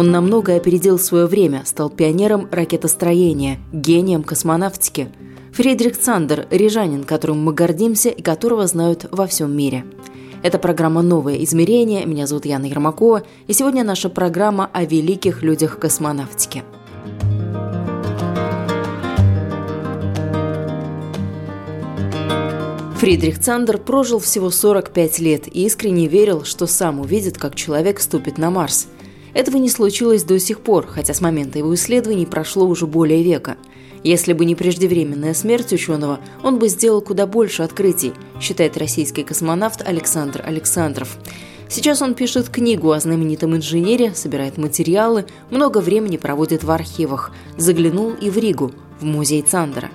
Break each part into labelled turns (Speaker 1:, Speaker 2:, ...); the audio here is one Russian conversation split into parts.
Speaker 1: Он намного опередил свое время, стал пионером ракетостроения, гением космонавтики. Фридрих Цандер – рижанин, которым мы гордимся и которого знают во всем мире. Это программа «Новое измерение». Меня зовут Яна Ермакова, и сегодня наша программа о великих людях космонавтики. Фридрих Цандер прожил всего 45 лет и искренне верил, что сам увидит, как человек ступит на Марс – этого не случилось до сих пор, хотя с момента его исследований прошло уже более века. Если бы не преждевременная смерть ученого, он бы сделал куда больше открытий, считает российский космонавт Александр Александров. Сейчас он пишет книгу о знаменитом инженере, собирает материалы, много времени проводит в архивах. Заглянул и в Ригу, в музей Цандера.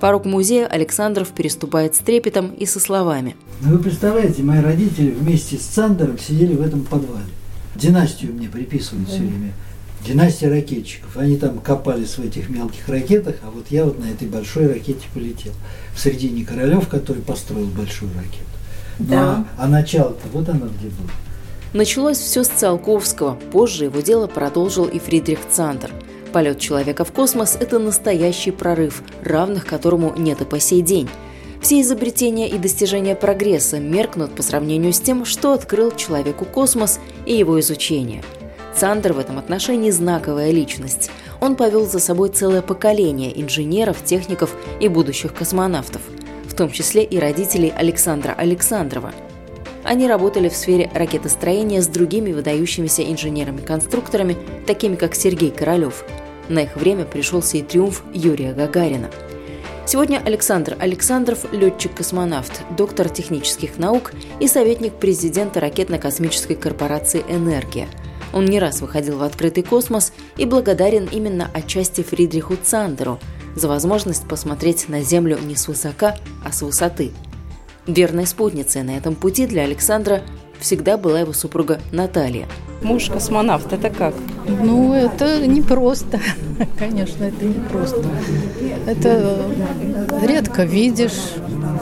Speaker 1: Порог музея Александров переступает с трепетом и со словами.
Speaker 2: Ну, вы представляете, мои родители вместе с Цандером сидели в этом подвале династию мне приписывают все время. Династия ракетчиков. Они там копались в этих мелких ракетах, а вот я вот на этой большой ракете полетел. В середине Королев, который построил большую ракету. Ну, да. а, а начало-то вот оно где было.
Speaker 1: Началось все с Циолковского. Позже его дело продолжил и Фридрих Цандер. Полет человека в космос – это настоящий прорыв, равных которому нет и по сей день. Все изобретения и достижения прогресса меркнут по сравнению с тем, что открыл человеку космос и его изучение. Цандер в этом отношении знаковая личность. Он повел за собой целое поколение инженеров, техников и будущих космонавтов, в том числе и родителей Александра Александрова. Они работали в сфере ракетостроения с другими выдающимися инженерами-конструкторами, такими как Сергей Королев. На их время пришелся и триумф Юрия Гагарина – Сегодня Александр Александров – летчик-космонавт, доктор технических наук и советник президента ракетно-космической корпорации «Энергия». Он не раз выходил в открытый космос и благодарен именно отчасти Фридриху Цандеру за возможность посмотреть на Землю не с высока, а с высоты. Верной спутницей на этом пути для Александра всегда была его супруга Наталья.
Speaker 3: Муж космонавт, это как?
Speaker 4: Ну, это непросто. Конечно, это непросто. Это редко видишь.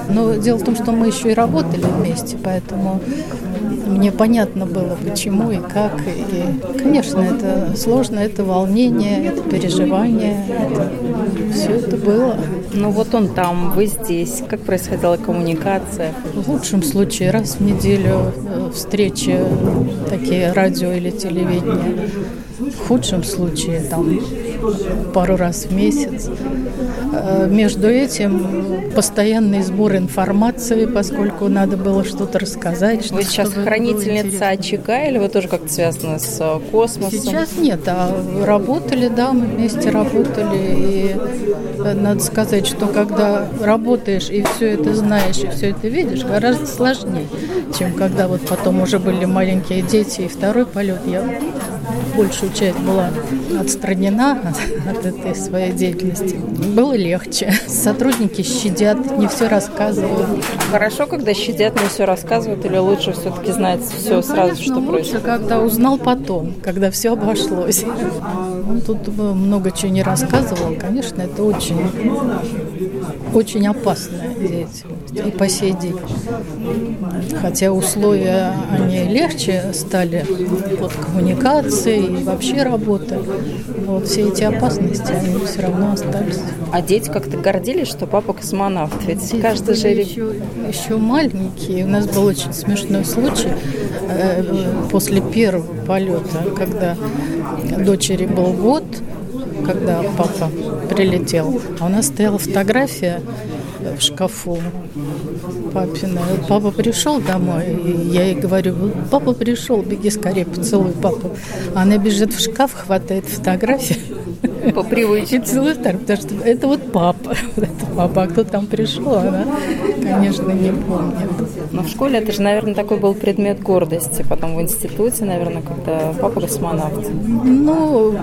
Speaker 4: Но дело в том, что мы еще и работали вместе, поэтому мне понятно было, почему и как. И, конечно, это сложно, это волнение, это переживание, это, все это было.
Speaker 3: Ну вот он там, вы здесь. Как происходила коммуникация?
Speaker 4: В лучшем случае раз в неделю э, встречи, такие радио или телевидение. В худшем случае там пару раз в месяц. Э, между этим постоянный сбор информации, поскольку надо было что-то рассказать.
Speaker 3: Вы сейчас хранительница очага или вы тоже как-то связаны с э, космосом?
Speaker 4: Сейчас нет, а работали, да, мы вместе работали. И э, надо сказать, что когда работаешь и все это знаешь, и все это видишь, гораздо сложнее, чем когда вот потом уже были маленькие дети, и второй полет я большую часть была отстранена от, от этой своей деятельности. Было легче. Сотрудники щадят, не все рассказывают.
Speaker 3: Хорошо, когда щадят, не все рассказывают, или лучше все-таки знать все ну, сразу, конечно, что
Speaker 4: лучше,
Speaker 3: происходит?
Speaker 4: когда узнал потом, когда все обошлось. Он тут много чего не рассказывал. Конечно, это очень, очень опасная деятельность и по сей день. Хотя условия они легче стали под коммуникацией и вообще работа. Вот все эти опасности, они все равно остались.
Speaker 3: А дети как-то гордились, что папа космонавт? Ведь дети каждый же...
Speaker 4: Еще, еще маленькие. У нас был очень смешной случай э, после первого полета, когда дочери был год, когда папа прилетел. А у нас стояла фотография в шкафу папина. Папа пришел домой, и я ей говорю, папа пришел, беги скорее, поцелуй папу. Она бежит в шкаф, хватает фотографию.
Speaker 3: По привычке.
Speaker 4: И целует потому что это вот папа. Это папа, а кто там пришел, она, конечно, не помнит.
Speaker 3: Но в школе это же, наверное, такой был предмет гордости. Потом в институте, наверное, когда папа космонавт.
Speaker 4: Ну,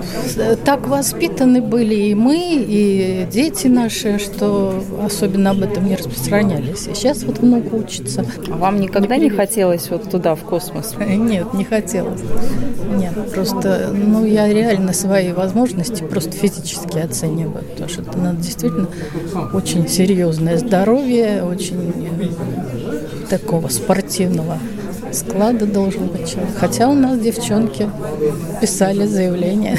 Speaker 4: так воспитаны были и мы, и дети наши, что особенно об этом не распространялись. И сейчас вот внук учится.
Speaker 3: А вам никогда не хотелось вот туда, в космос?
Speaker 4: Нет, не хотелось. Нет, просто, ну, я реально свои возможности просто физически оцениваю, потому что это надо действительно очень серьезное здоровье, очень такого спортивного склада должен быть человек. Хотя у нас девчонки писали заявление.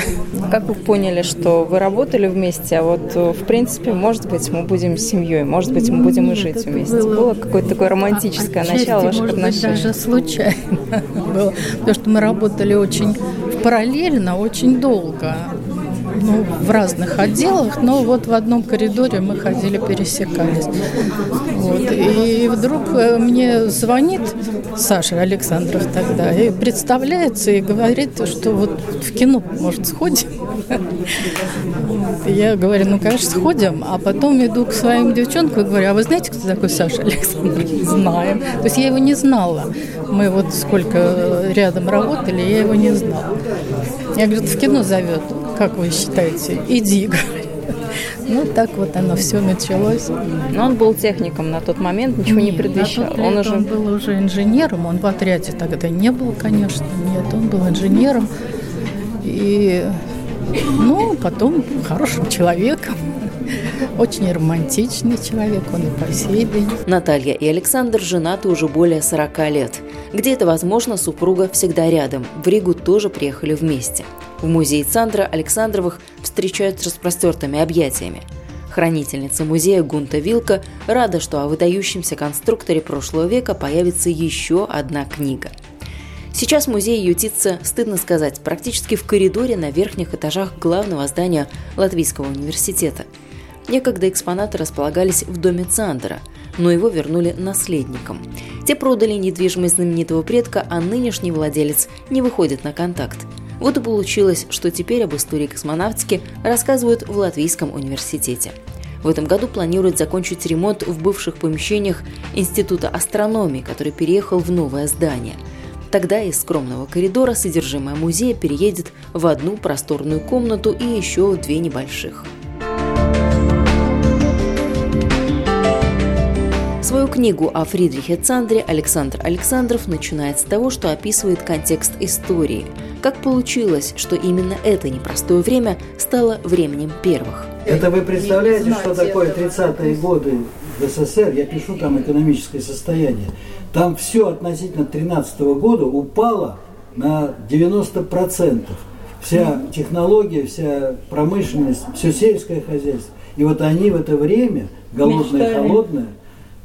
Speaker 3: Как вы поняли, что вы работали вместе, а вот в принципе, может быть, мы будем семьей, может быть, мы будем и жить вместе. Было, было какое-то такое романтическое
Speaker 4: Отчасти,
Speaker 3: начало ваших
Speaker 4: может
Speaker 3: отношений?
Speaker 4: Быть, даже случайно было. Потому что мы работали очень параллельно, очень долго ну, в разных отделах, но вот в одном коридоре мы ходили, пересекались. Вот. И вдруг мне звонит Саша Александров тогда и представляется и говорит, что вот в кино, может, сходим? Я говорю, ну, конечно, сходим, а потом иду к своим девчонкам и говорю, а вы знаете, кто такой Саша Александров? Знаем. То есть я его не знала. Мы вот сколько рядом работали, я его не знала. Я говорю, в кино зовет. Как вы считаете? Иди, говорит. Ну, так вот оно все началось.
Speaker 3: Но он был техником на тот момент, ничего
Speaker 4: Нет,
Speaker 3: не предвещал.
Speaker 4: он, уже... он был уже инженером, он в отряде тогда не был, конечно, нет, он был инженером. И, ну, потом хорошим человеком. Очень романтичный человек, он и по сей день.
Speaker 1: Наталья и Александр женаты уже более 40 лет. Где это возможно, супруга всегда рядом. В Ригу тоже приехали вместе. В музее Цандра Александровых встречают с распростертыми объятиями. Хранительница музея Гунта Вилка рада, что о выдающемся конструкторе прошлого века появится еще одна книга. Сейчас музей ютится, стыдно сказать, практически в коридоре на верхних этажах главного здания Латвийского университета. Некогда экспонаты располагались в доме Цандера, но его вернули наследникам. Те продали недвижимость знаменитого предка, а нынешний владелец не выходит на контакт – вот и получилось, что теперь об истории космонавтики рассказывают в Латвийском университете. В этом году планируют закончить ремонт в бывших помещениях Института астрономии, который переехал в новое здание. Тогда из скромного коридора содержимое музея переедет в одну просторную комнату и еще в две небольших. Свою книгу о Фридрихе Цандре Александр Александров начинает с того, что описывает контекст истории – как получилось, что именно это непростое время стало временем первых?
Speaker 2: Это вы представляете, что такое 30-е годы в СССР? Я пишу там экономическое состояние. Там все относительно 13 года упало на 90%. Вся технология, вся промышленность, все сельское хозяйство. И вот они в это время, голодное, и холодное,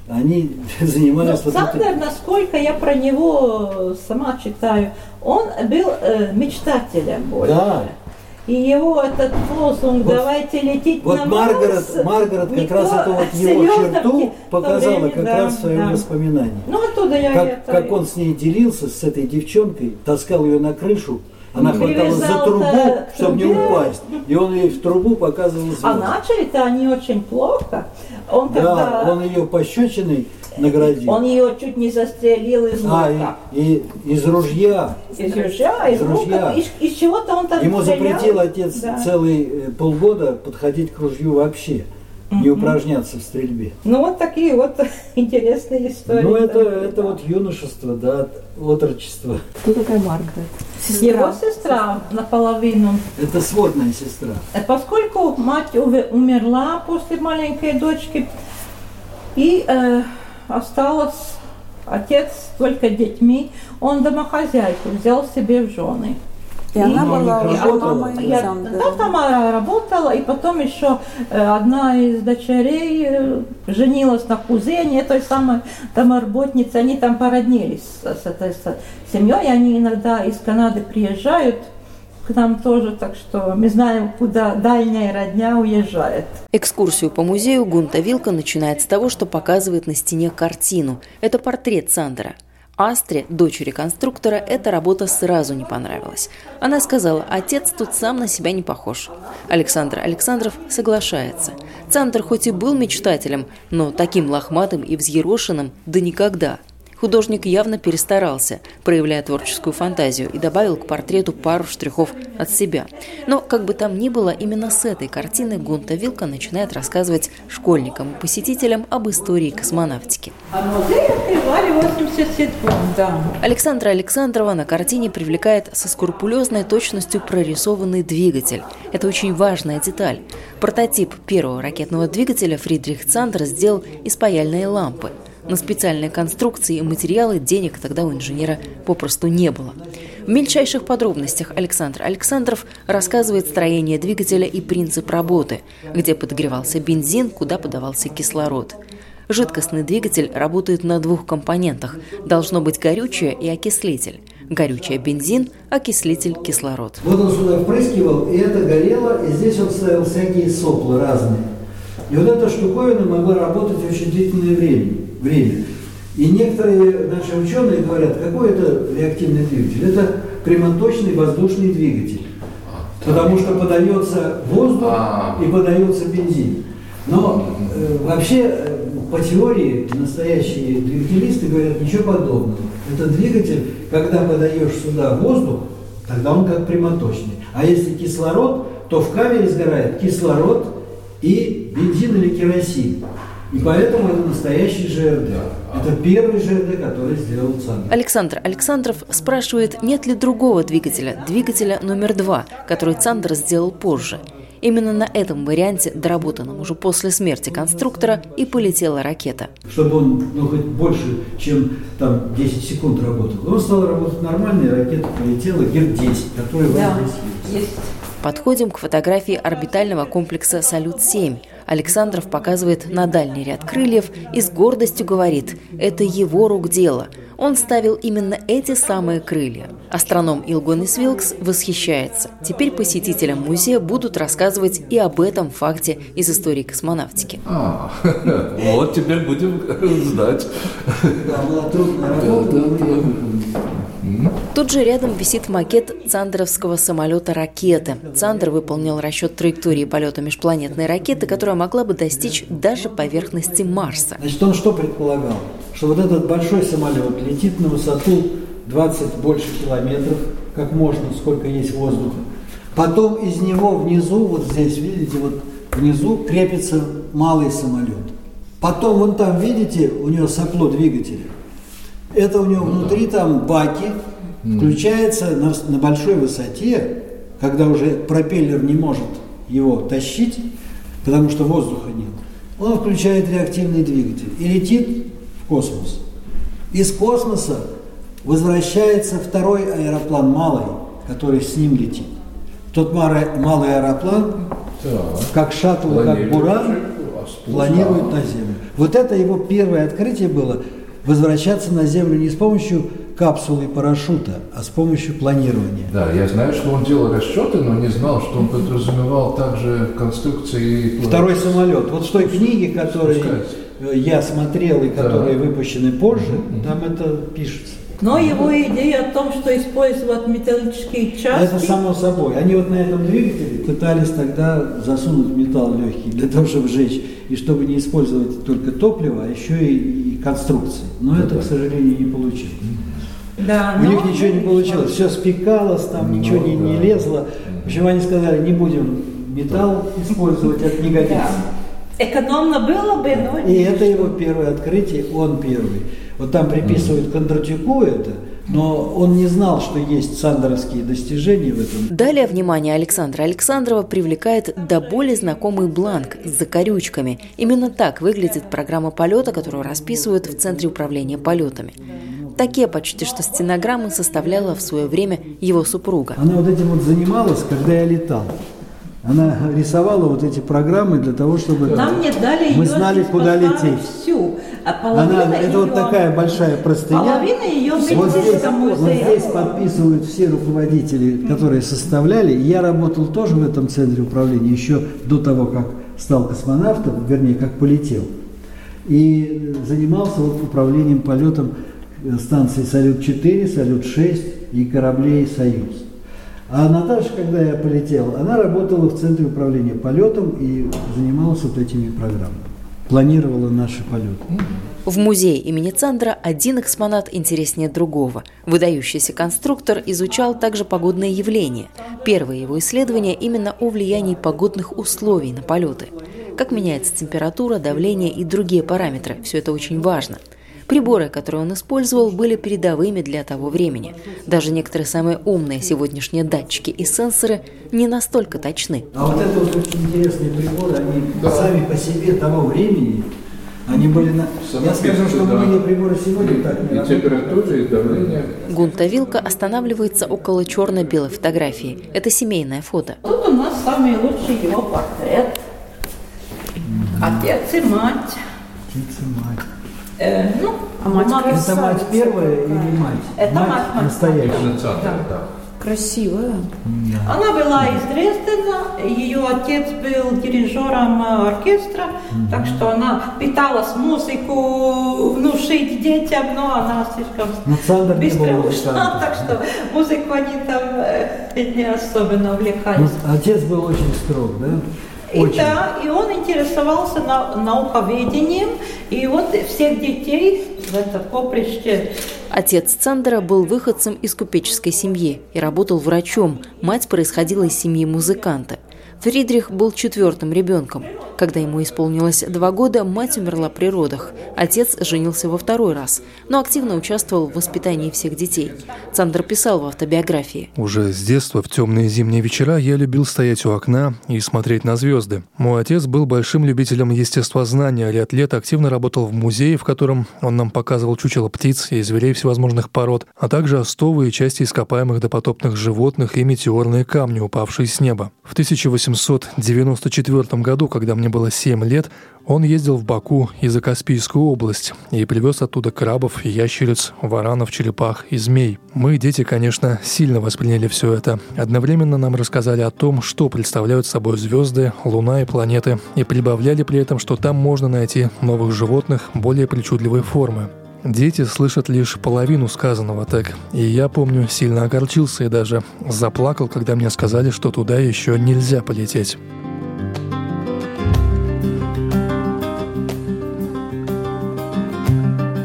Speaker 2: они занимались...
Speaker 5: Но вот Сандер, насколько я про него сама читаю, он был э, мечтателем больше.
Speaker 2: Да.
Speaker 5: И его этот лозунг вот, «давайте лететь
Speaker 2: вот
Speaker 5: на
Speaker 2: Маргарет, Марс», Маргарет как раз это вот его черту показала время, как да, раз в своем да. воспоминании.
Speaker 5: Ну, оттуда я
Speaker 2: как,
Speaker 5: это...
Speaker 2: как он с ней делился, с этой девчонкой, таскал ее на крышу, она хватала за трубу, чтобы не упасть. И он ей в трубу показывал звезды.
Speaker 5: А начали-то они очень плохо. Он
Speaker 2: да, когда... он ее пощечиной наградил.
Speaker 5: Он ее чуть не застрелил из лука.
Speaker 2: А, и, и из ружья.
Speaker 5: Из ружья, из, из ружья. Из, из чего-то он там
Speaker 2: Ему
Speaker 5: стрелял.
Speaker 2: запретил отец да. целый э, полгода подходить к ружью вообще. Не упражняться в стрельбе.
Speaker 5: Ну вот такие вот интересные истории.
Speaker 2: Ну это, это вот юношество, да, отрочество.
Speaker 3: Кто такая Маргарет?
Speaker 5: Сестра. Его сестра наполовину.
Speaker 2: Это сводная сестра.
Speaker 5: Э, поскольку мать умерла после маленькой дочки, и э, осталось отец только детьми, он домохозяйку взял себе в жены.
Speaker 6: И, и она была уже мамой
Speaker 5: я, Да, Тамара работала, и потом еще э, одна из дочерей э, женилась на кузене той самой там работницы, они там породнились с, с этой с семьей, они иногда из Канады приезжают к нам тоже, так что мы знаем, куда дальняя родня уезжает.
Speaker 1: Экскурсию по музею Гунта Вилка начинает с того, что показывает на стене картину. Это портрет Сандера. Астре, дочери конструктора, эта работа сразу не понравилась. Она сказала, отец тут сам на себя не похож. Александр Александров соглашается. Цандер хоть и был мечтателем, но таким лохматым и взъерошенным да никогда – Художник явно перестарался, проявляя творческую фантазию, и добавил к портрету пару штрихов от себя. Но, как бы там ни было, именно с этой картины Гунта Вилка начинает рассказывать школьникам и посетителям об истории космонавтики.
Speaker 5: А музей открывали в 87 да.
Speaker 1: Александра Александрова на картине привлекает со скрупулезной точностью прорисованный двигатель. Это очень важная деталь. Прототип первого ракетного двигателя Фридрих Цандер сделал из паяльной лампы – на специальные конструкции и материалы денег тогда у инженера попросту не было. В мельчайших подробностях Александр Александров рассказывает строение двигателя и принцип работы, где подогревался бензин, куда подавался кислород. Жидкостный двигатель работает на двух компонентах. Должно быть горючее и окислитель. Горючее – бензин, окислитель – кислород.
Speaker 2: Вот он сюда впрыскивал, и это горело, и здесь он ставил всякие сопла разные. И вот эта штуковина могла работать очень длительное время время. И некоторые наши ученые говорят, какой это реактивный двигатель? Это прямоточный воздушный двигатель. Потому что подается воздух а. и подается бензин. Но э, вообще, э, по теории, настоящие двигателисты говорят ничего подобного. Это двигатель, когда подаешь сюда воздух, тогда он как прямоточный. А если кислород, то в камере сгорает кислород и бензин или керосин. И поэтому это настоящий ЖРД. Это первый ЖРД, который сделал Цандер.
Speaker 1: Александр Александров спрашивает, нет ли другого двигателя, двигателя номер два, который Цандер сделал позже. Именно на этом варианте, доработанном уже после смерти конструктора, и полетела ракета.
Speaker 2: Чтобы он ну, хоть больше, чем там 10 секунд работал. Он стал работать нормально, и ракета полетела Гер-10, которая да,
Speaker 1: здесь есть. Подходим к фотографии орбитального комплекса «Салют-7», Александров показывает на дальний ряд крыльев и с гордостью говорит «это его рук дело». Он ставил именно эти самые крылья. Астроном Илгонис Вилкс восхищается. Теперь посетителям музея будут рассказывать и об этом факте из истории космонавтики.
Speaker 7: А, вот теперь будем знать.
Speaker 2: Да, была трудная работа.
Speaker 1: Тут же рядом висит макет Цандеровского самолета «Ракеты». Цандер выполнил расчет траектории полета межпланетной ракеты, которая могла бы достичь даже поверхности Марса.
Speaker 2: Значит, он что предполагал? Что вот этот большой самолет летит на высоту 20 больше километров, как можно, сколько есть воздуха. Потом из него внизу, вот здесь, видите, вот внизу крепится малый самолет. Потом вон там, видите, у него сопло двигателя. Это у него ну, внутри да. там баки, включается на, на большой высоте, когда уже пропеллер не может его тащить, потому что воздуха нет. Он включает реактивный двигатель и летит в космос. Из космоса возвращается второй аэроплан малый, который с ним летит. Тот малый аэроплан, так. как шаттл, как буран, планирует на Землю. Вот это его первое открытие было – возвращаться на Землю не с помощью капсулы и парашюта, а с помощью планирования.
Speaker 7: Да, я знаю, что он делал расчеты, но не знал, что он подразумевал также конструкции.
Speaker 2: Второй самолет. Вот в той книге, которую я смотрел и которые да. выпущены позже, mm-hmm. там это пишется.
Speaker 5: Но его идея о том, что использовать металлические части...
Speaker 2: Это само собой. Они вот на этом двигателе пытались тогда засунуть металл легкий для того, чтобы сжечь, и чтобы не использовать только топливо, а еще и, и конструкции. Но ну, это, к сожалению, не получилось. Да, У них ничего не получилось. Все спекалось, там ну, ничего не, не лезло. В общем, они сказали, не будем металл использовать, это не годится.
Speaker 5: Да. Экономно было бы, но...
Speaker 2: И это его первое открытие, он первый. Вот там приписывают Кондратюку это, но он не знал, что есть сандеровские достижения в этом.
Speaker 1: Далее внимание Александра Александрова привлекает до боли знакомый бланк с закорючками. Именно так выглядит программа полета, которую расписывают в Центре управления полетами. Такие почти что стенограммы составляла в свое время его супруга.
Speaker 2: Она вот этим вот занималась, когда я летал. Она рисовала вот эти программы для того, чтобы
Speaker 5: Нам не дали
Speaker 2: мы знали, куда лететь.
Speaker 5: А
Speaker 2: Она, это вот
Speaker 5: ее-
Speaker 2: такая большая простыня.
Speaker 5: Половина ее
Speaker 2: Вот здесь, вот здесь подписывают все руководители, которые составляли. Я работал тоже в этом центре управления еще до того, как стал космонавтом, вернее, как полетел. И занимался вот управлением полетом э, станции «Салют-4», «Салют-6» и кораблей «Союз». А Наташа, когда я полетел, она работала в центре управления полетом и занималась вот этими программами. Планировала наши полеты.
Speaker 1: В музее имени Цандра один экспонат интереснее другого. Выдающийся конструктор изучал также погодные явления. Первое его исследование именно о влиянии погодных условий на полеты. Как меняется температура, давление и другие параметры. Все это очень важно. Приборы, которые он использовал, были передовыми для того времени. Даже некоторые самые умные сегодняшние датчики и сенсоры не настолько точны.
Speaker 2: А вот это вот очень интересные приборы, они сами по себе того времени, они были на... Я скажу, что
Speaker 7: да.
Speaker 2: многие приборы сегодня так не
Speaker 7: И
Speaker 2: работают.
Speaker 7: температура, и давление.
Speaker 1: Гунта Вилка останавливается около черно-белой фотографии. Это семейное фото.
Speaker 5: Тут у нас самый лучший его портрет. Отец и мать.
Speaker 2: Птица мать.
Speaker 5: Э, ну,
Speaker 6: А мать
Speaker 5: мама-
Speaker 2: Это мать первая или мать?
Speaker 5: Это мать, мать.
Speaker 2: настоящая.
Speaker 7: Это центр, да.
Speaker 6: Красивая.
Speaker 5: Она была из Дрездена, ее отец был дирижером э, оркестра, так что она пыталась музыку внушить детям, но она слишком
Speaker 2: Но не
Speaker 5: быстро ушла, так что музыку они там э, не особенно
Speaker 2: Ну,
Speaker 5: увлекались.
Speaker 2: отец был очень строг, да?
Speaker 5: И
Speaker 2: Очень.
Speaker 5: да, и он интересовался на, науковедением, и вот всех детей в это поприще
Speaker 1: Отец Цандера был выходцем из купеческой семьи и работал врачом. Мать происходила из семьи музыканта. Фридрих был четвертым ребенком. Когда ему исполнилось два года, мать умерла при родах. Отец женился во второй раз, но активно участвовал в воспитании всех детей. Цандер писал в автобиографии.
Speaker 8: Уже с детства в темные зимние вечера я любил стоять у окна и смотреть на звезды. Мой отец был большим любителем естествознания, ряд лет активно работал в музее, в котором он нам показывал чучело птиц и зверей всевозможных пород, а также остовы и части ископаемых допотопных животных и метеорные камни, упавшие с неба. В 1894 году, когда мне было 7 лет, он ездил в Баку и за Каспийскую область и привез оттуда крабов, ящериц, варанов, черепах и змей. Мы, дети, конечно, сильно восприняли все это. Одновременно нам рассказали о том, что представляют собой звезды, луна и планеты, и прибавляли при этом, что там можно найти новых животных более причудливой формы. Дети слышат лишь половину сказанного так, и я помню, сильно огорчился и даже заплакал, когда мне сказали, что туда еще нельзя полететь.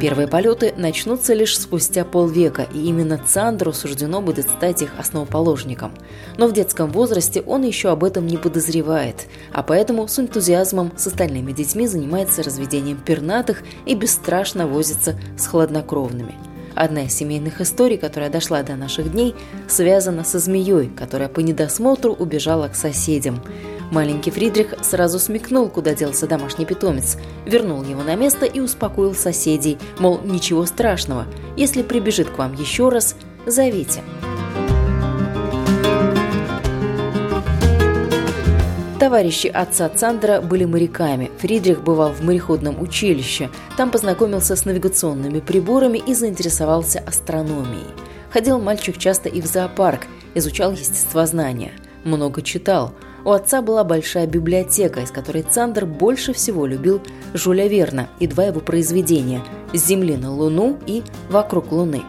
Speaker 1: Первые полеты начнутся лишь спустя полвека, и именно Цандру суждено будет стать их основоположником. Но в детском возрасте он еще об этом не подозревает, а поэтому с энтузиазмом с остальными детьми занимается разведением пернатых и бесстрашно возится с хладнокровными. Одна из семейных историй, которая дошла до наших дней, связана со змеей, которая по недосмотру убежала к соседям. Маленький Фридрих сразу смекнул, куда делся домашний питомец, вернул его на место и успокоил соседей, мол, ничего страшного, если прибежит к вам еще раз, зовите. Товарищи отца Цандера были моряками. Фридрих бывал в мореходном училище. Там познакомился с навигационными приборами и заинтересовался астрономией. Ходил мальчик часто и в зоопарк, изучал естествознание. Много читал. У отца была большая библиотека, из которой Цандер больше всего любил Жюля Верна и два его произведения «С земли на Луну» и «Вокруг Луны».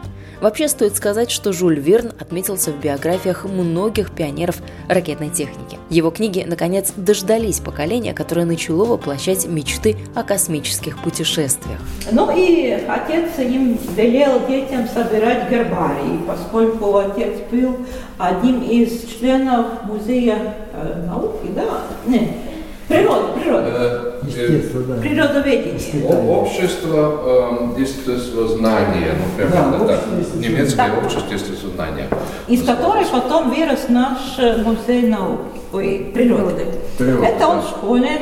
Speaker 1: Вообще стоит сказать, что Жюль Верн отметился в биографиях многих пионеров ракетной техники. Его книги, наконец, дождались поколения, которое начало воплощать мечты о космических путешествиях.
Speaker 5: Ну и отец им велел детям собирать гербарий, поскольку отец был одним из членов музея э, науки, да? Нет, природы, природы,
Speaker 2: Да.
Speaker 5: природоведения.
Speaker 7: о- Общество э, естествознания, ну примерно
Speaker 2: Да,
Speaker 7: так.
Speaker 2: общество.
Speaker 7: Немецкое
Speaker 5: Да.
Speaker 7: общество естествознания.
Speaker 5: из которой потом вырос наш э, музей науки, ой, природы.
Speaker 7: Природы,
Speaker 5: Это он
Speaker 7: да.
Speaker 5: школьник.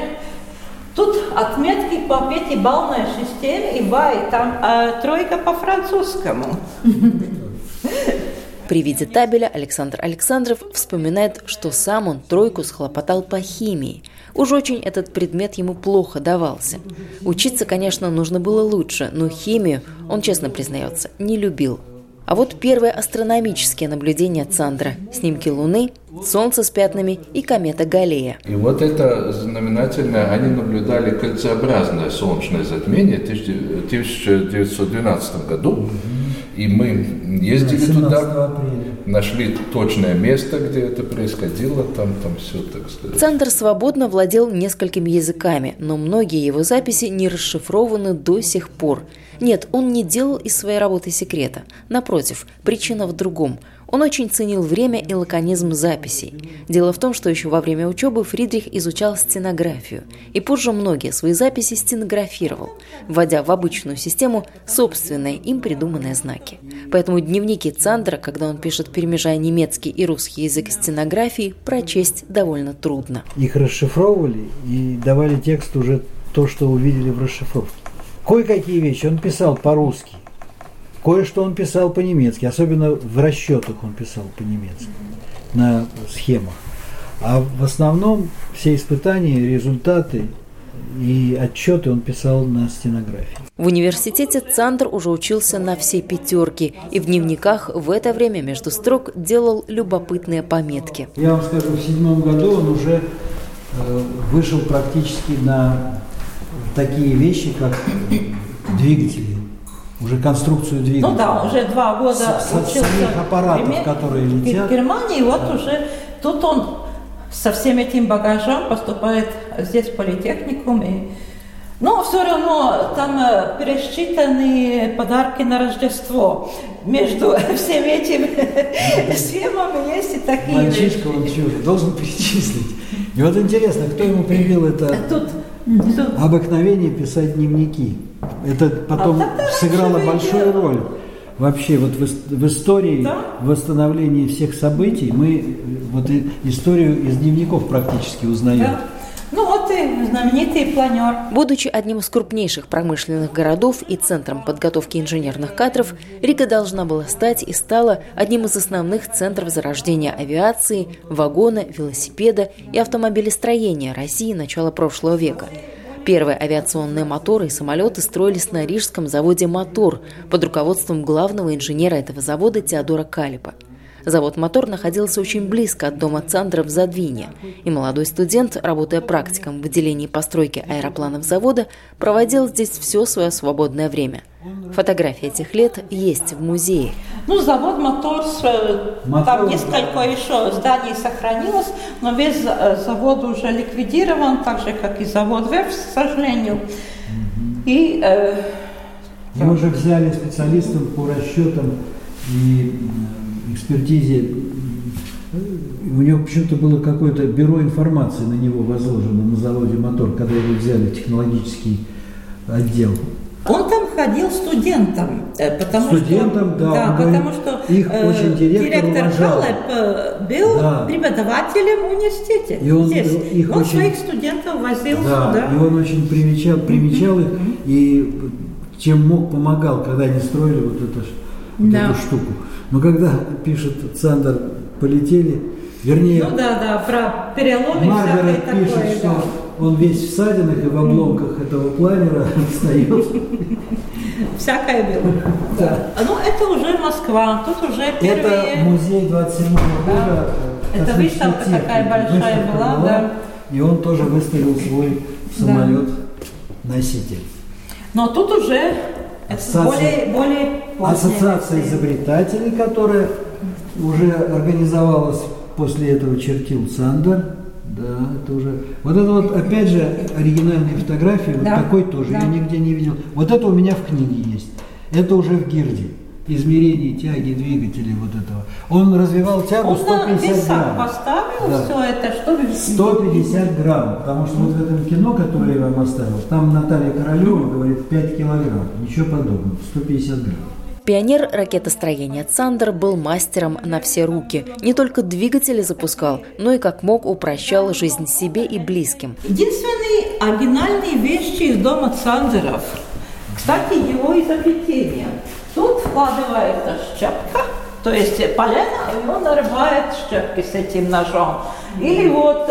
Speaker 5: Тут отметки по пятибалльной системе, и ба, и там э, тройка по французскому.
Speaker 1: При виде табеля Александр Александров вспоминает, что сам он тройку схлопотал по химии. Уж очень этот предмет ему плохо давался. Учиться, конечно, нужно было лучше, но химию, он честно признается, не любил. А вот первые астрономические наблюдения Цандра – снимки Луны, Солнца с пятнами и комета Галлея.
Speaker 7: И вот это знаменательное, они наблюдали кольцеобразное солнечное затмение в 1912 году. И мы ездили туда, апреля. нашли точное место, где это происходило, там, там все, так сказать.
Speaker 1: Цандер свободно владел несколькими языками, но многие его записи не расшифрованы до сих пор. Нет, он не делал из своей работы секрета. Напротив, причина в другом – он очень ценил время и лаконизм записей. Дело в том, что еще во время учебы Фридрих изучал стенографию, и позже многие свои записи стенографировал, вводя в обычную систему собственные им придуманные знаки. Поэтому дневники Цандра, когда он пишет, перемежая немецкий и русский язык стенографии, прочесть довольно трудно.
Speaker 2: Их расшифровывали и давали текст уже то, что увидели в расшифровке. Кое-какие вещи он писал по-русски, Кое-что он писал по-немецки, особенно в расчетах он писал по-немецки, на схемах. А в основном все испытания, результаты и отчеты он писал на стенографии.
Speaker 1: В университете Цандр уже учился на все пятерки и в дневниках в это время между строк делал любопытные пометки.
Speaker 2: Я вам скажу, в седьмом году он уже э, вышел практически на такие вещи, как двигатели уже конструкцию двигателя.
Speaker 5: Ну да, уже два года
Speaker 2: с, учился самих аппаратов, в, которые летят.
Speaker 5: В Германии, вот да. уже тут он со всем этим багажом поступает здесь в политехникум. И, но все равно там э, пересчитаны подарки на Рождество. Между всеми этими схемами есть и такие
Speaker 2: Мальчишка, он чужой, должен перечислить. И вот интересно, кто ему привил это Тут, обыкновение писать дневники? Это потом а сыграло большую роль. Вообще, вот в, в истории да? восстановления всех событий мы вот и, историю из дневников практически узнаем. Да.
Speaker 5: Ну вот и знаменитый планер.
Speaker 1: Будучи одним из крупнейших промышленных городов и центром подготовки инженерных кадров, Рига должна была стать и стала одним из основных центров зарождения авиации, вагона, велосипеда и автомобилестроения России начала прошлого века – Первые авиационные моторы и самолеты строились на рижском заводе «Мотор» под руководством главного инженера этого завода Теодора Калипа – Завод «Мотор» находился очень близко от дома Цандра в Задвине, и молодой студент, работая практиком в отделении постройки аэропланов завода, проводил здесь все свое свободное время. Фотографии этих лет есть в музее.
Speaker 5: Ну, завод «Мотор», Мотор там несколько еще зданий сохранилось, но весь э, завод уже ликвидирован, так же, как и завод «Верф», к сожалению.
Speaker 2: И э, мы уже взяли специалистов по расчетам и экспертизе у него почему-то было какое-то бюро информации на него возложено на заводе «Мотор», когда его взяли в технологический отдел.
Speaker 5: Он там ходил студентом, э, потому
Speaker 2: студентом,
Speaker 5: что,
Speaker 2: да,
Speaker 5: да потому говорит, что
Speaker 2: их э, очень директор,
Speaker 5: директор Халеп э, был да. преподавателем в университете. И он, здесь. Их он очень, своих студентов возил да, сюда.
Speaker 2: И он очень примечал, примечал их, и чем мог помогал, когда они строили вот эту, вот да. эту штуку. Но когда пишет Цандер «полетели», вернее...
Speaker 5: Ну да, да, про переломы
Speaker 2: Маргарет пишет, такое, что да. он весь в ссадинах и в обломках этого планера встает.
Speaker 5: Всякое было. Да. Ну, это уже Москва, тут уже первые...
Speaker 2: Это музей 27 -го года.
Speaker 5: Это выставка такая большая была, да.
Speaker 2: И он тоже выставил свой самолет-носитель.
Speaker 5: Но тут уже Ассоциация, более, более
Speaker 2: Ассоциация изобретателей, которая уже организовалась после этого чертил Сандер. Да, это уже. Вот это вот, опять же, оригинальные фотографии, да. вот такой тоже, да. я нигде не видел. Вот это у меня в книге есть. Это уже в Гирде измерений тяги двигателей вот этого. Он развивал тягу Он 150 грамм.
Speaker 5: поставил да. все это, что
Speaker 2: 150 грамм, потому что вот в этом кино, которое я вам оставил, там Наталья Королева говорит 5 килограмм, ничего подобного, 150 грамм.
Speaker 1: Пионер ракетостроения Цандер был мастером на все руки. Не только двигатели запускал, но и как мог упрощал жизнь себе и близким.
Speaker 5: Единственные оригинальные вещи из дома Цандеров, кстати, его изобретение – Тут вкладывается щепка, То есть полено, и он нарывает щепки с этим ножом. Или вот,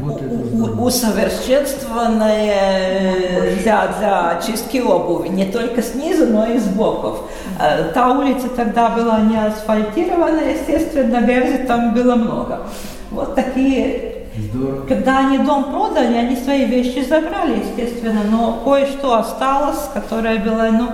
Speaker 5: вот у, усовершенствованное для, для чистки обуви, не только снизу, но и с боков. Э, та улица тогда была не асфальтирована, естественно, грязи там было много. Вот такие Здорово. Когда они дом продали, они свои вещи забрали, естественно, но кое-что осталось, которое было, ну,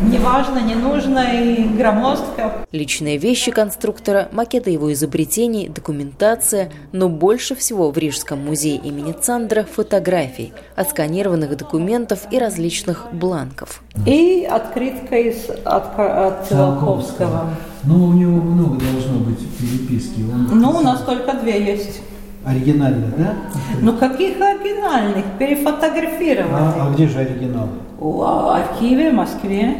Speaker 5: неважно, не нужно и громоздко.
Speaker 1: Личные вещи конструктора, макеты его изобретений, документация, но больше всего в Рижском музее имени Цандра фотографий, отсканированных документов и различных бланков.
Speaker 5: И открытка из, от, от Циолковского.
Speaker 2: Ну, у него много должно быть переписки.
Speaker 5: Он ну, у нас только две есть.
Speaker 2: Оригинальных, да?
Speaker 5: Ну каких оригинальных? Перефотографировали.
Speaker 2: А, а где же оригинал?
Speaker 5: В архиве в Москве.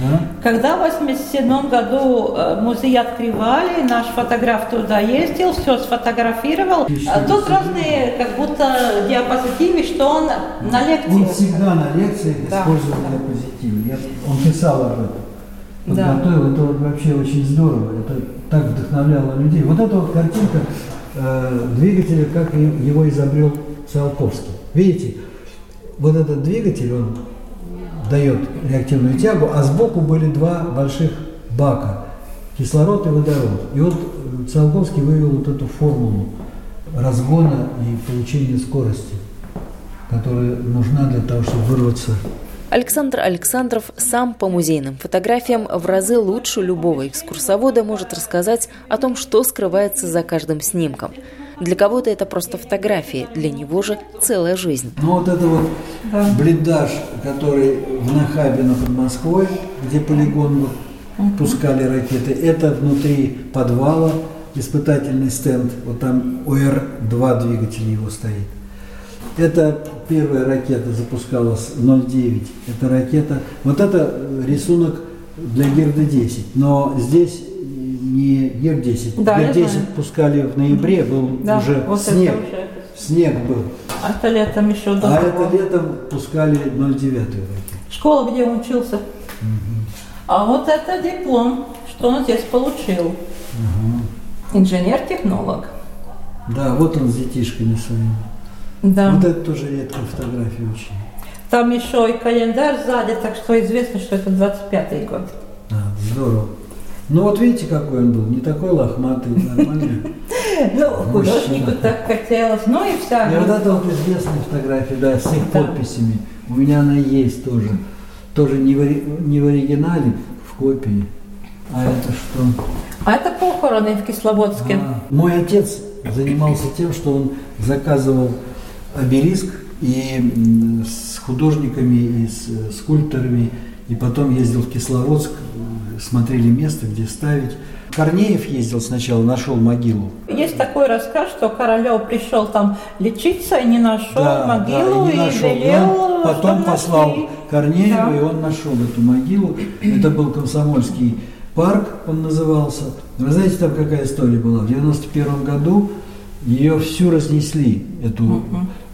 Speaker 5: Да? Когда в 87 году э, музей открывали, наш фотограф туда ездил, все сфотографировал. А тут разные, как будто диапозитивы, что он на лекции.
Speaker 2: Он всегда на лекциях да. использовал да. диапозитивы. Я, он писал об этом. Подготовил, да. это вот вообще очень здорово. Это так вдохновляло людей. Вот эта вот картинка э, двигателя, как его изобрел Циолковский. Видите, вот этот двигатель, он дает реактивную тягу, а сбоку были два больших бака, кислород и водород. И вот Циолковский вывел вот эту формулу разгона и получения скорости, которая нужна для того, чтобы вырваться
Speaker 1: Александр Александров сам по музейным фотографиям в разы лучше любого экскурсовода может рассказать о том, что скрывается за каждым снимком. Для кого-то это просто фотографии, для него же целая жизнь.
Speaker 2: Ну вот это вот да. блиндаж, который в Нахабино под Москвой, где полигон вот, пускали ракеты, это внутри подвала испытательный стенд, вот там ОР-2 двигатель его стоит. Это первая ракета запускалась 0,9. Это ракета. Вот это рисунок для Герда-10. Но здесь не Гер-10. Да, Гер-10 пускали в ноябре, был да, уже вот снег. Уже... Снег был.
Speaker 5: А это летом еще до
Speaker 2: А это летом пускали 0,9 ракету.
Speaker 5: Школа, где он учился. Угу. А вот это диплом, что он здесь получил. Угу. Инженер-технолог.
Speaker 2: Да, вот он с детишками своими. Да. Вот это тоже редкая фотография очень.
Speaker 5: Там еще и календарь сзади, так что известно, что это 25-й год.
Speaker 2: А, здорово. Ну вот видите, какой он был, не такой лохматый, нормальный.
Speaker 5: Ну, художнику так хотелось, ну и вся.
Speaker 2: И вот это вот известная фотография, да, с их подписями. У меня она есть тоже. Тоже не в, оригинале, в копии. А это что?
Speaker 5: А это похороны в Кисловодске.
Speaker 2: А, мой отец занимался тем, что он заказывал обелиск и с художниками, и с скульпторами, и потом ездил в Кисловодск, смотрели место, где ставить. Корнеев ездил сначала, нашел могилу.
Speaker 5: Есть такой рассказ, что Королев пришел там лечиться и не нашел да, могилу да, и, не нашел, и велел.
Speaker 2: Потом послал нашли. Корнеева, да. и он нашел эту могилу. Это был комсомольский парк, он назывался. Вы знаете, там какая история была? В 91 году ее всю разнесли, эту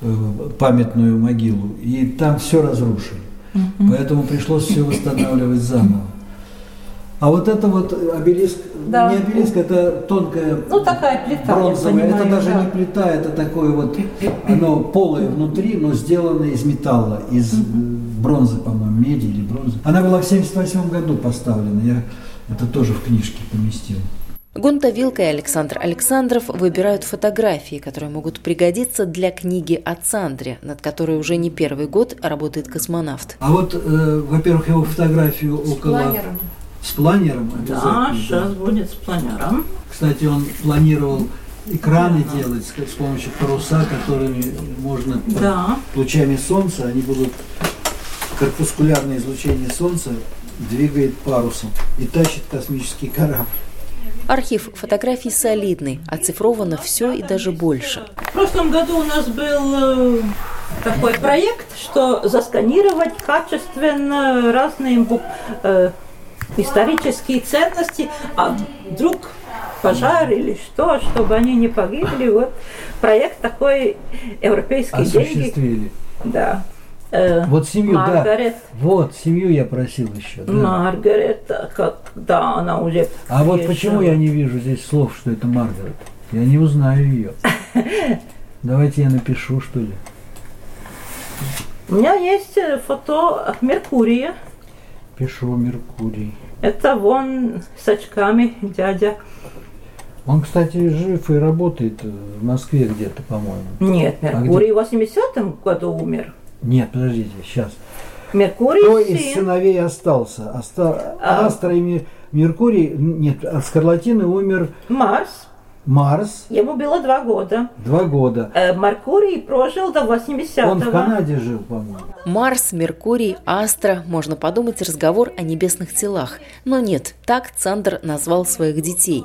Speaker 2: э, памятную могилу, и там все разрушили. Uh-huh. Поэтому пришлось все восстанавливать заново. А вот это вот обелиск, да. не обелиск, это тонкая
Speaker 5: ну, такая плита,
Speaker 2: бронзовая, понимаю, это даже да. не плита, это такое вот, оно полое внутри, но сделано из металла, из uh-huh. бронзы, по-моему, меди или бронзы. Она была в 78 году поставлена, я это тоже в книжке поместил.
Speaker 1: Гунта Вилка и Александр Александров выбирают фотографии, которые могут пригодиться для книги о Цандре, над которой уже не первый год работает космонавт.
Speaker 2: А вот, э, во-первых, его фотографию около... С
Speaker 5: планером.
Speaker 2: С планером
Speaker 5: Да, сейчас будет с планером.
Speaker 2: Кстати, он планировал экраны да. делать с помощью паруса, которыми можно да. лучами солнца, они будут корпускулярное излучение солнца двигает парусом и тащит космический корабль.
Speaker 1: Архив фотографий солидный, оцифровано все и даже больше.
Speaker 5: В прошлом году у нас был э, такой проект, что засканировать качественно разные э, исторические ценности, а вдруг пожар или что, чтобы они не погибли. Вот проект такой европейские деньги. Да. Э,
Speaker 2: Вот семью,
Speaker 5: Маргарет.
Speaker 2: да. Вот, семью я просил еще. да.
Speaker 5: Маргарет, когда она уже
Speaker 2: А вот
Speaker 5: приезжала.
Speaker 2: почему я не вижу здесь слов, что это Маргарет? Я не узнаю ее. Давайте я напишу, что ли.
Speaker 5: У меня есть э, фото Меркурия.
Speaker 2: Пишу Меркурий.
Speaker 5: Это вон с очками дядя.
Speaker 2: Он, кстати, жив и работает э, в Москве где-то, по-моему.
Speaker 5: Нет,
Speaker 2: А
Speaker 5: Меркурий в 80-м году умер.
Speaker 2: Нет, подождите, сейчас.
Speaker 5: Меркурий
Speaker 2: Кто из
Speaker 5: сын.
Speaker 2: сыновей остался? Оста...
Speaker 5: А.
Speaker 2: Астра и Меркурий, нет, от скарлатины умер
Speaker 5: Марс.
Speaker 2: Марс,
Speaker 5: Ему было два года.
Speaker 2: два года.
Speaker 5: Э, Меркурий прожил до 80-го.
Speaker 2: Он в Канаде жил, по-моему.
Speaker 1: Марс, Меркурий, Астра, можно подумать, разговор о небесных телах. Но нет, так Цандер назвал своих детей.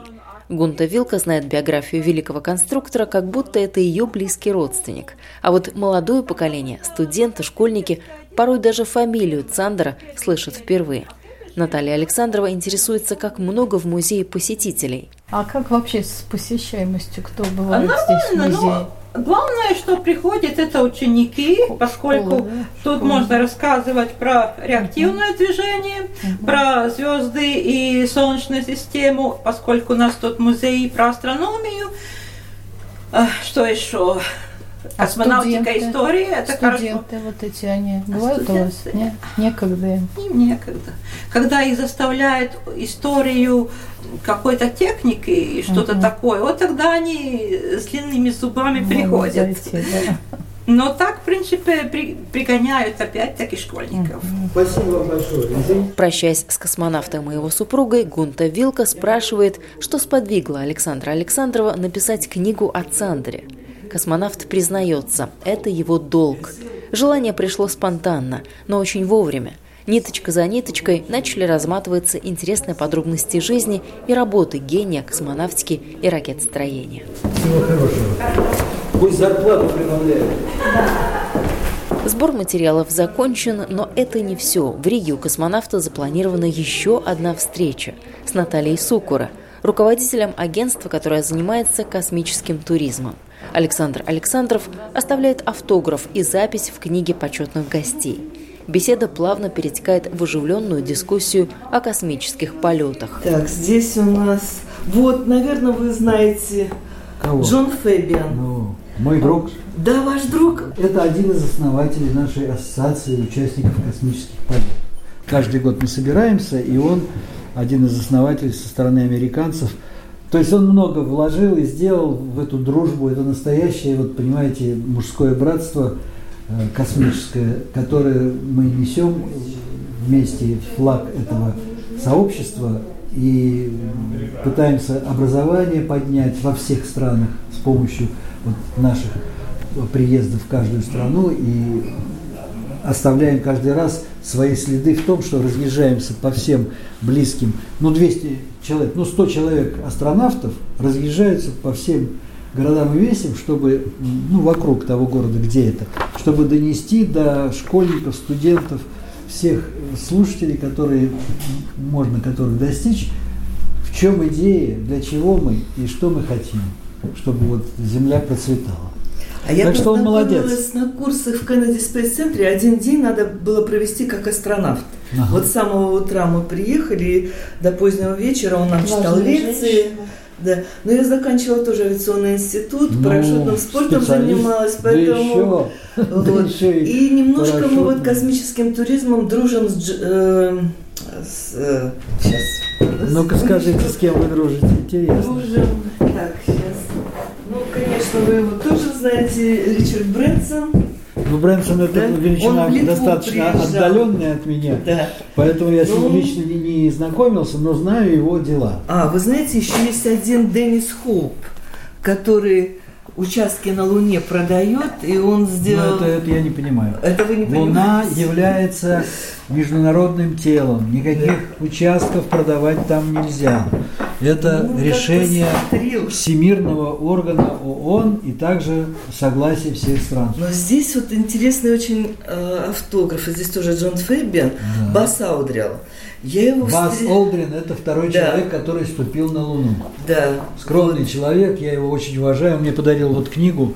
Speaker 1: Гунта Вилка знает биографию великого конструктора, как будто это ее близкий родственник. А вот молодое поколение, студенты, школьники, порой даже фамилию Цандера слышат впервые. Наталья Александрова интересуется, как много в музее посетителей.
Speaker 4: А как вообще с посещаемостью? Кто бывает здесь в музее?
Speaker 5: но главное, что приходят, это ученики, поскольку
Speaker 4: Школа, да?
Speaker 5: тут
Speaker 4: Школа.
Speaker 5: можно рассказывать про реактивное движение, про звезды и солнечную систему, поскольку у нас тут музей про астрономию. Что еще?
Speaker 4: А
Speaker 5: Космонавтика,
Speaker 4: студенты?
Speaker 5: история, это хорошо.
Speaker 4: Студенты вот эти, они бывают у вас? Нет, некогда им.
Speaker 5: Им некогда. Когда их заставляют историю какой-то техники и что-то
Speaker 4: Мгм.
Speaker 5: такое, вот тогда они с длинными зубами
Speaker 4: Могут
Speaker 5: приходят.
Speaker 4: зайти, да.
Speaker 5: Но так, в принципе, при- пригоняют опять-таки школьников.
Speaker 2: Спасибо вам большое.
Speaker 1: Прощаясь с космонавтом и его супругой, Гунта Вилка спрашивает, что сподвигло Александра Александрова написать книгу о Цандре. Космонавт признается, это его долг. Желание пришло спонтанно, но очень вовремя. Ниточка за ниточкой начали разматываться интересные подробности жизни и работы гения космонавтики и ракетостроения.
Speaker 2: Всего хорошего. Пусть зарплату прибавляют.
Speaker 1: Сбор материалов закончен, но это не все. В Риге у космонавта запланирована еще одна встреча с Натальей Сукура, руководителем агентства, которое занимается космическим туризмом. Александр Александров оставляет автограф и запись в книге почетных гостей. Беседа плавно перетекает в оживленную дискуссию о космических полетах.
Speaker 6: Так, здесь у нас... Вот, наверное, вы знаете
Speaker 2: Кого?
Speaker 6: Джон Фэбиан.
Speaker 2: Ну, мой друг.
Speaker 6: Да, ваш друг?
Speaker 2: Это один из основателей нашей ассоциации участников космических полетов. Каждый год мы собираемся, и он один из основателей со стороны американцев. То есть он много вложил и сделал в эту дружбу. Это настоящее, вот понимаете, мужское братство э, космическое, которое мы несем вместе флаг этого сообщества. И пытаемся образование поднять во всех странах с помощью вот наших приездов в каждую страну. И оставляем каждый раз свои следы в том, что разъезжаемся по всем близким, ну 200 человек, ну 100 человек астронавтов разъезжаются по всем городам и весям, чтобы, ну вокруг того города, где это, чтобы донести до школьников, студентов, всех слушателей, которые можно которых достичь, в чем идея, для чего мы и что мы хотим, чтобы вот Земля процветала.
Speaker 6: А я
Speaker 2: Так что он
Speaker 6: познакомилась на курсах в Кеннеди Спейс Центре. Один день надо было провести как астронавт.
Speaker 2: Ага.
Speaker 6: Вот с самого утра мы приехали, до позднего вечера он нам читал
Speaker 4: Важная
Speaker 6: лекции.
Speaker 4: женщина.
Speaker 6: Да. Но я заканчивала тоже авиационный институт,
Speaker 2: Ну,
Speaker 6: парашютным спортом занималась,
Speaker 2: да
Speaker 6: поэтому...
Speaker 2: да
Speaker 6: вот.
Speaker 2: еще
Speaker 6: И немножко мы вот космическим туризмом дружим с... Э, с, э, сейчас.
Speaker 2: Ну-ка скажите, с кем вы дружите, интересно.
Speaker 6: Дружим. Так, сейчас. Конечно, вы его тоже знаете, Ричард Брэнсон.
Speaker 2: Ну, Брэнсон это
Speaker 6: Да?
Speaker 2: величина достаточно
Speaker 6: приезжал.
Speaker 2: отдаленная от меня,
Speaker 6: Да.
Speaker 2: поэтому я с ним
Speaker 6: Ну.
Speaker 2: лично не, не знакомился, но знаю его дела.
Speaker 6: А, вы знаете, еще есть один Деннис Хоуп, который участки на Луне продает, и он
Speaker 2: Но
Speaker 6: сделал...
Speaker 2: это, это я не понимаю.
Speaker 6: Это вы не
Speaker 2: Луна
Speaker 6: понимаете?
Speaker 2: является международным телом, никаких участков продавать там нельзя. Это
Speaker 6: Ну,
Speaker 2: решение. Всемирного органа ООН и также согласие всех стран.
Speaker 6: Но здесь вот интересный очень э, автограф. Здесь тоже Джон Фэбиан,
Speaker 2: Да.
Speaker 6: Бас. Я его
Speaker 2: Бас
Speaker 6: встр-
Speaker 2: Олдрин – это второй
Speaker 6: Да.
Speaker 2: человек, который ступил на Луну.
Speaker 6: Да.
Speaker 2: Скромный человек, я его очень уважаю. Он мне подарил вот книгу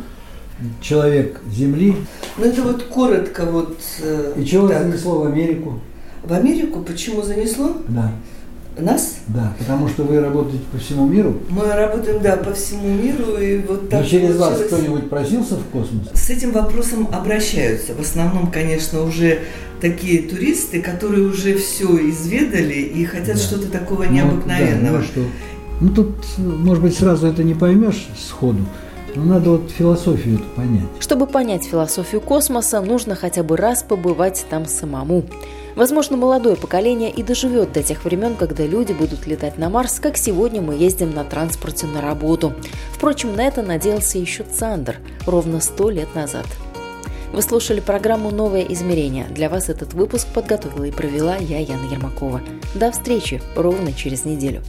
Speaker 2: человек Земли.
Speaker 6: Ну это вот коротко вот.
Speaker 2: Э, И чего так. занесло в Америку?
Speaker 6: В Америку почему занесло?
Speaker 2: Да.
Speaker 6: Нас?
Speaker 2: Да, потому что вы работаете по всему миру.
Speaker 6: Мы работаем, да, по всему миру. И вот так
Speaker 2: Но через получилось. вас кто-нибудь просился в космос?
Speaker 6: С этим вопросом обращаются. В основном, конечно, уже такие туристы, которые уже все изведали и хотят да. что-то такого необыкновенного.
Speaker 2: Ну, да, ну, что? ну тут, может быть, сразу это не поймешь сходу. Но надо вот философию эту понять.
Speaker 1: Чтобы понять философию космоса, нужно хотя бы раз побывать там самому. Возможно, молодое поколение и доживет до тех времен, когда люди будут летать на Марс, как сегодня мы ездим на транспорте на работу. Впрочем, на это надеялся еще Цандер ровно сто лет назад. Вы слушали программу «Новое измерение». Для вас этот выпуск подготовила и провела я, Яна Ермакова. До встречи ровно через неделю.